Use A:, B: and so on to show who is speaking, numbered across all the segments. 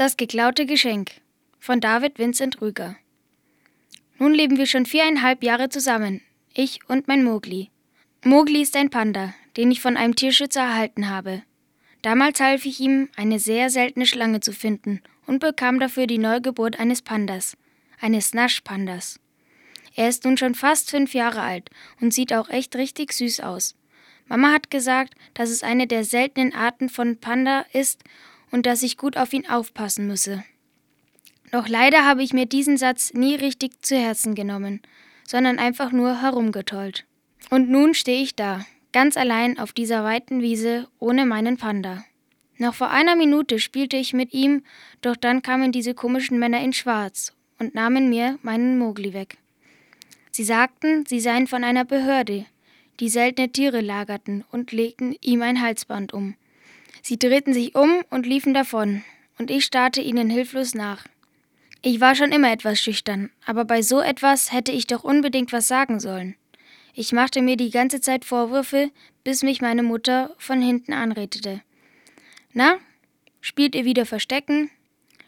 A: Das geklaute Geschenk von David Vincent Rüger. Nun leben wir schon viereinhalb Jahre zusammen, ich und mein Mogli. Mogli ist ein Panda, den ich von einem Tierschützer erhalten habe. Damals half ich ihm, eine sehr seltene Schlange zu finden und bekam dafür die Neugeburt eines Pandas, eines Naschpandas. Er ist nun schon fast fünf Jahre alt und sieht auch echt richtig süß aus. Mama hat gesagt, dass es eine der seltenen Arten von Panda ist und dass ich gut auf ihn aufpassen müsse. Doch leider habe ich mir diesen Satz nie richtig zu Herzen genommen, sondern einfach nur herumgetollt. Und nun stehe ich da, ganz allein auf dieser weiten Wiese ohne meinen Panda. Noch vor einer Minute spielte ich mit ihm, doch dann kamen diese komischen Männer in Schwarz und nahmen mir meinen Mogli weg. Sie sagten, sie seien von einer Behörde, die seltene Tiere lagerten und legten ihm ein Halsband um. Sie drehten sich um und liefen davon, und ich starrte ihnen hilflos nach. Ich war schon immer etwas schüchtern, aber bei so etwas hätte ich doch unbedingt was sagen sollen. Ich machte mir die ganze Zeit Vorwürfe, bis mich meine Mutter von hinten anredete. Na, spielt ihr wieder Verstecken?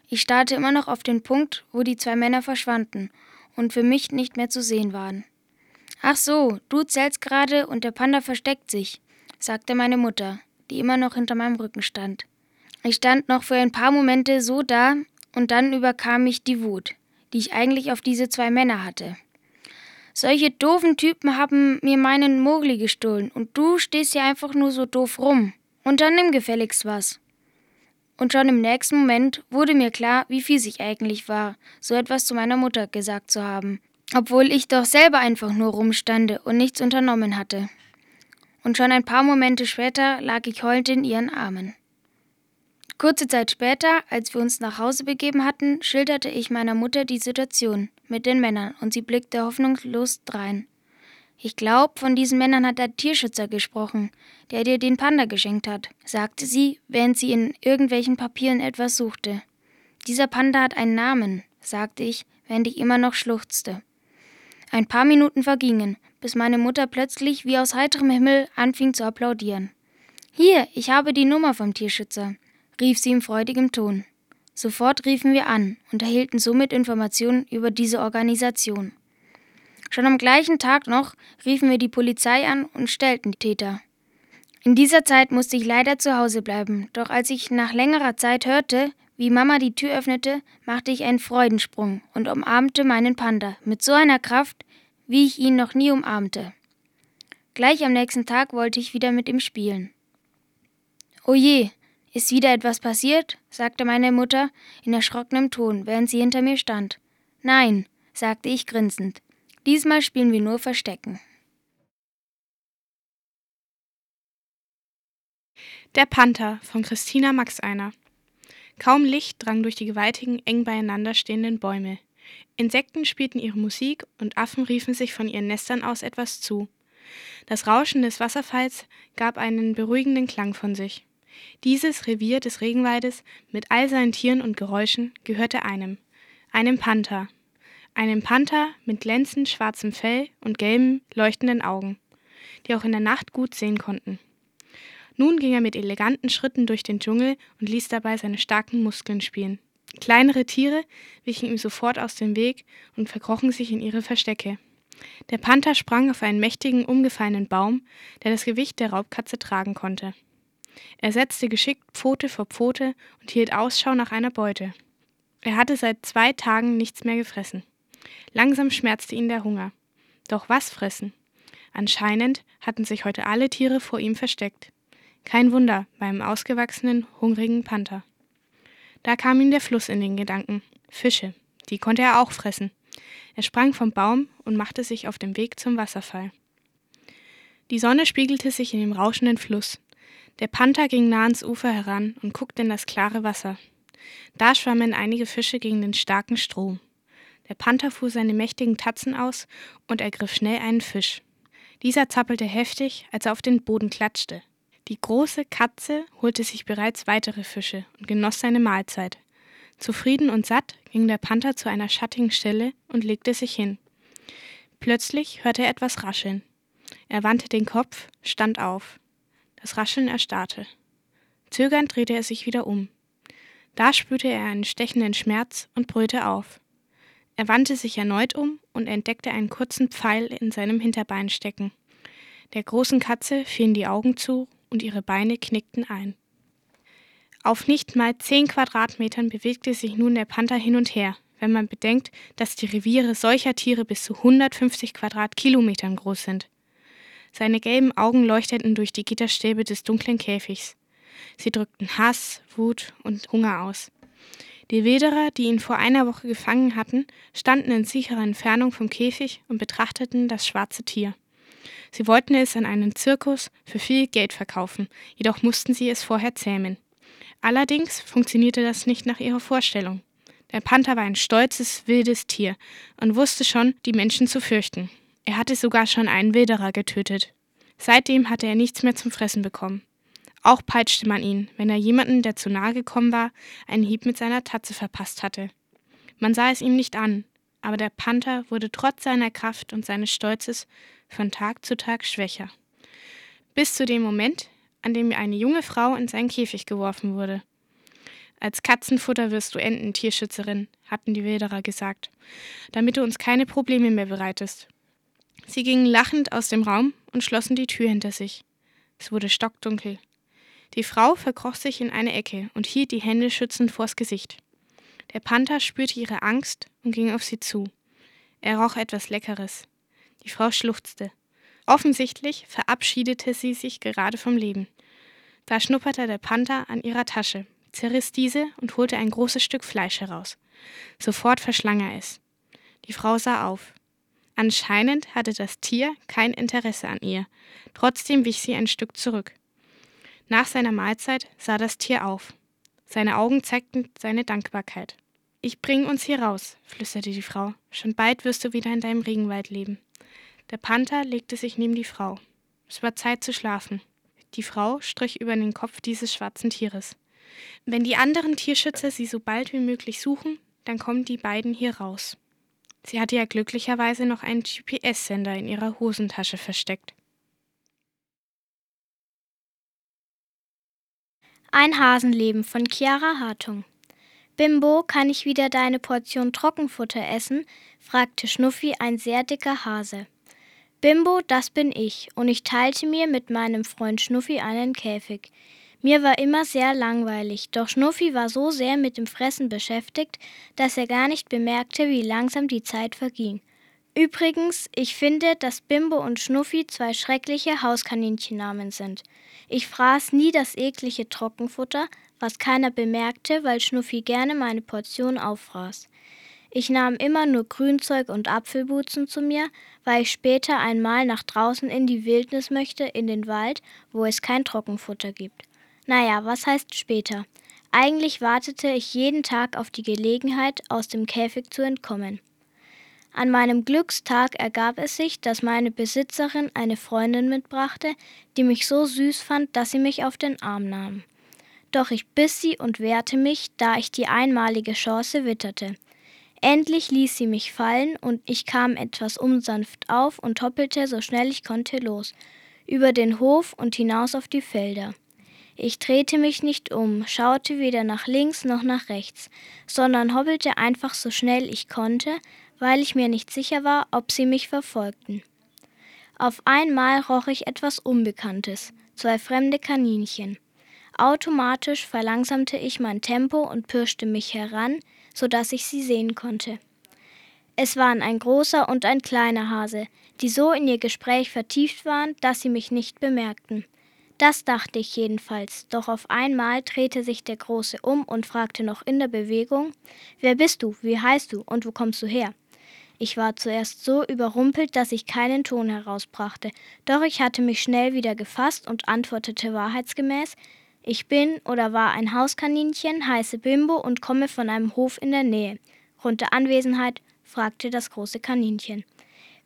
A: Ich starrte immer noch auf den Punkt, wo die zwei Männer verschwanden und für mich nicht mehr zu sehen waren. Ach so, du zählst gerade und der Panda versteckt sich, sagte meine Mutter die immer noch hinter meinem Rücken stand. Ich stand noch für ein paar Momente so da, und dann überkam mich die Wut, die ich eigentlich auf diese zwei Männer hatte. Solche doofen Typen haben mir meinen Mogli gestohlen, und du stehst hier einfach nur so doof rum. Und dann nimm gefälligst was. Und schon im nächsten Moment wurde mir klar, wie fies ich eigentlich war, so etwas zu meiner Mutter gesagt zu haben, obwohl ich doch selber einfach nur rumstande und nichts unternommen hatte und schon ein paar Momente später lag ich heulend in ihren Armen. Kurze Zeit später, als wir uns nach Hause begeben hatten, schilderte ich meiner Mutter die Situation mit den Männern und sie blickte hoffnungslos drein. Ich glaub, von diesen Männern hat der Tierschützer gesprochen, der dir den Panda geschenkt hat, sagte sie, während sie in irgendwelchen Papieren etwas suchte. Dieser Panda hat einen Namen, sagte ich, während ich immer noch schluchzte. Ein paar Minuten vergingen, bis meine Mutter plötzlich wie aus heiterem Himmel anfing zu applaudieren. Hier, ich habe die Nummer vom Tierschützer, rief sie in freudigem Ton. Sofort riefen wir an und erhielten somit Informationen über diese Organisation. Schon am gleichen Tag noch riefen wir die Polizei an und stellten die Täter. In dieser Zeit musste ich leider zu Hause bleiben, doch als ich nach längerer Zeit hörte, wie Mama die Tür öffnete, machte ich einen Freudensprung und umarmte meinen Panda mit so einer Kraft, wie ich ihn noch nie umarmte. Gleich am nächsten Tag wollte ich wieder mit ihm spielen. O je, ist wieder etwas passiert? sagte meine Mutter in erschrockenem Ton, während sie hinter mir stand. Nein, sagte ich grinsend. Diesmal spielen wir nur Verstecken.
B: Der Panther von Christina Maxeiner. Kaum Licht drang durch die gewaltigen, eng beieinander stehenden Bäume. Insekten spielten ihre Musik und Affen riefen sich von ihren Nestern aus etwas zu. Das Rauschen des Wasserfalls gab einen beruhigenden Klang von sich. Dieses Revier des Regenwaldes mit all seinen Tieren und Geräuschen gehörte einem, einem Panther. Einem Panther mit glänzend schwarzem Fell und gelben, leuchtenden Augen, die auch in der Nacht gut sehen konnten. Nun ging er mit eleganten Schritten durch den Dschungel und ließ dabei seine starken Muskeln spielen. Kleinere Tiere wichen ihm sofort aus dem Weg und verkrochen sich in ihre Verstecke. Der Panther sprang auf einen mächtigen, umgefallenen Baum, der das Gewicht der Raubkatze tragen konnte. Er setzte geschickt Pfote vor Pfote und hielt Ausschau nach einer Beute. Er hatte seit zwei Tagen nichts mehr gefressen. Langsam schmerzte ihn der Hunger. Doch was fressen? Anscheinend hatten sich heute alle Tiere vor ihm versteckt. Kein Wunder beim ausgewachsenen, hungrigen Panther. Da kam ihm der Fluss in den Gedanken. Fische, die konnte er auch fressen. Er sprang vom Baum und machte sich auf den Weg zum Wasserfall. Die Sonne spiegelte sich in dem rauschenden Fluss. Der Panther ging nah ans Ufer heran und guckte in das klare Wasser. Da schwammen einige Fische gegen den starken Strom. Der Panther fuhr seine mächtigen Tatzen aus und ergriff schnell einen Fisch. Dieser zappelte heftig, als er auf den Boden klatschte. Die große Katze holte sich bereits weitere Fische und genoss seine Mahlzeit. Zufrieden und satt ging der Panther zu einer schattigen Stelle und legte sich hin. Plötzlich hörte er etwas rascheln. Er wandte den Kopf, stand auf. Das Rascheln erstarrte. Zögernd drehte er sich wieder um. Da spürte er einen stechenden Schmerz und brüllte auf. Er wandte sich erneut um und entdeckte einen kurzen Pfeil in seinem Hinterbein stecken. Der großen Katze fielen die Augen zu und ihre Beine knickten ein. Auf nicht mal zehn Quadratmetern bewegte sich nun der Panther hin und her, wenn man bedenkt, dass die Reviere solcher Tiere bis zu 150 Quadratkilometern groß sind. Seine gelben Augen leuchteten durch die Gitterstäbe des dunklen Käfigs. Sie drückten Hass, Wut und Hunger aus. Die Wilderer, die ihn vor einer Woche gefangen hatten, standen in sicherer Entfernung vom Käfig und betrachteten das schwarze Tier. Sie wollten es an einen Zirkus für viel Geld verkaufen, jedoch mussten sie es vorher zähmen. Allerdings funktionierte das nicht nach ihrer Vorstellung. Der Panther war ein stolzes, wildes Tier und wusste schon, die Menschen zu fürchten. Er hatte sogar schon einen Wilderer getötet. Seitdem hatte er nichts mehr zum Fressen bekommen. Auch peitschte man ihn, wenn er jemanden, der zu nahe gekommen war, einen Hieb mit seiner Tatze verpasst hatte. Man sah es ihm nicht an, aber der Panther wurde trotz seiner Kraft und seines Stolzes von Tag zu Tag schwächer. Bis zu dem Moment, an dem eine junge Frau in seinen Käfig geworfen wurde. Als Katzenfutter wirst du enden, Tierschützerin, hatten die Wilderer gesagt, damit du uns keine Probleme mehr bereitest. Sie gingen lachend aus dem Raum und schlossen die Tür hinter sich. Es wurde stockdunkel. Die Frau verkroch sich in eine Ecke und hielt die Hände schützend vors Gesicht. Der Panther spürte ihre Angst und ging auf sie zu. Er roch etwas Leckeres. Die Frau schluchzte. Offensichtlich verabschiedete sie sich gerade vom Leben. Da schnupperte der Panther an ihrer Tasche zerriss diese und holte ein großes Stück Fleisch heraus. Sofort verschlang er es. Die Frau sah auf. Anscheinend hatte das Tier kein Interesse an ihr. Trotzdem wich sie ein Stück zurück. Nach seiner Mahlzeit sah das Tier auf. Seine Augen zeigten seine Dankbarkeit. Ich bring uns hier raus, flüsterte die Frau. Schon bald wirst du wieder in deinem Regenwald leben. Der Panther legte sich neben die Frau. Es war Zeit zu schlafen. Die Frau strich über den Kopf dieses schwarzen Tieres. Wenn die anderen Tierschützer sie so bald wie möglich suchen, dann kommen die beiden hier raus. Sie hatte ja glücklicherweise noch einen GPS-Sender in ihrer Hosentasche versteckt.
C: Ein Hasenleben von Chiara Hartung. Bimbo, kann ich wieder deine Portion Trockenfutter essen? fragte Schnuffi, ein sehr dicker Hase. Bimbo, das bin ich, und ich teilte mir mit meinem Freund Schnuffi einen Käfig. Mir war immer sehr langweilig, doch Schnuffi war so sehr mit dem Fressen beschäftigt, dass er gar nicht bemerkte, wie langsam die Zeit verging. Übrigens, ich finde, dass Bimbo und Schnuffi zwei schreckliche Hauskaninchennamen sind. Ich fraß nie das eklige Trockenfutter, was keiner bemerkte, weil Schnuffi gerne meine Portion auffraß. Ich nahm immer nur Grünzeug und Apfelbutzen zu mir, weil ich später einmal nach draußen in die Wildnis möchte, in den Wald, wo es kein Trockenfutter gibt. Naja, was heißt später? Eigentlich wartete ich jeden Tag auf die Gelegenheit, aus dem Käfig zu entkommen. An meinem Glückstag ergab es sich, dass meine Besitzerin eine Freundin mitbrachte, die mich so süß fand, dass sie mich auf den Arm nahm. Doch ich biss sie und wehrte mich, da ich die einmalige Chance witterte. Endlich ließ sie mich fallen und ich kam etwas unsanft auf und hoppelte so schnell ich konnte los, über den Hof und hinaus auf die Felder. Ich drehte mich nicht um, schaute weder nach links noch nach rechts, sondern hobbelte einfach so schnell ich konnte, weil ich mir nicht sicher war, ob sie mich verfolgten. Auf einmal roch ich etwas Unbekanntes, zwei fremde Kaninchen. Automatisch verlangsamte ich mein Tempo und pirschte mich heran, so dass ich sie sehen konnte. Es waren ein großer und ein kleiner Hase, die so in ihr Gespräch vertieft waren, dass sie mich nicht bemerkten. Das dachte ich jedenfalls, doch auf einmal drehte sich der Große um und fragte noch in der Bewegung Wer bist du, wie heißt du und wo kommst du her? Ich war zuerst so überrumpelt, dass ich keinen Ton herausbrachte, doch ich hatte mich schnell wieder gefasst und antwortete wahrheitsgemäß Ich bin oder war ein Hauskaninchen, heiße Bimbo und komme von einem Hof in der Nähe. Grund der Anwesenheit? fragte das große Kaninchen.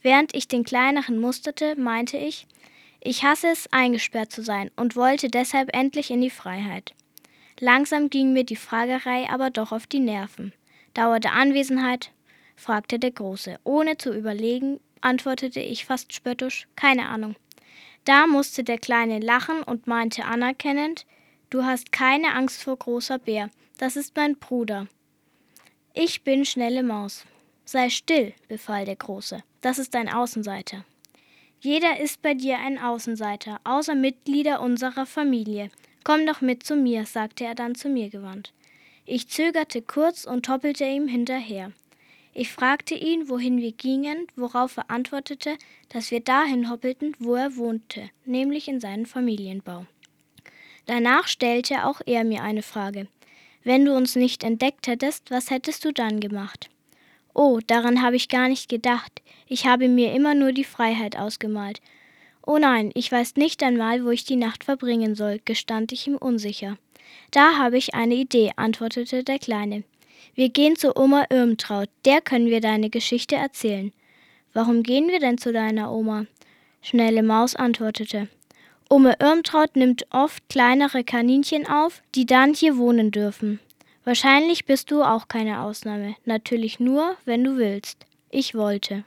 C: Während ich den kleineren musterte, meinte ich ich hasse es, eingesperrt zu sein und wollte deshalb endlich in die Freiheit. Langsam ging mir die Fragerei aber doch auf die Nerven. Dauerte Anwesenheit? fragte der Große. Ohne zu überlegen, antwortete ich fast spöttisch, keine Ahnung. Da musste der Kleine lachen und meinte anerkennend, Du hast keine Angst vor großer Bär. das ist mein Bruder. Ich bin Schnelle Maus. Sei still, befahl der Große, das ist ein Außenseiter. Jeder ist bei dir ein Außenseiter, außer Mitglieder unserer Familie. Komm doch mit zu mir, sagte er dann zu mir gewandt. Ich zögerte kurz und hoppelte ihm hinterher. Ich fragte ihn, wohin wir gingen, worauf er antwortete, dass wir dahin hoppelten, wo er wohnte, nämlich in seinen Familienbau. Danach stellte auch er mir eine Frage. Wenn du uns nicht entdeckt hättest, was hättest du dann gemacht? Oh, daran habe ich gar nicht gedacht. Ich habe mir immer nur die Freiheit ausgemalt. Oh nein, ich weiß nicht einmal, wo ich die Nacht verbringen soll, gestand ich ihm unsicher. Da habe ich eine Idee, antwortete der Kleine. Wir gehen zu Oma Irmtraut, der können wir deine Geschichte erzählen. Warum gehen wir denn zu deiner Oma? Schnelle Maus antwortete. Oma Irmtraut nimmt oft kleinere Kaninchen auf, die dann hier wohnen dürfen. Wahrscheinlich bist du auch keine Ausnahme. Natürlich nur, wenn du willst. Ich wollte.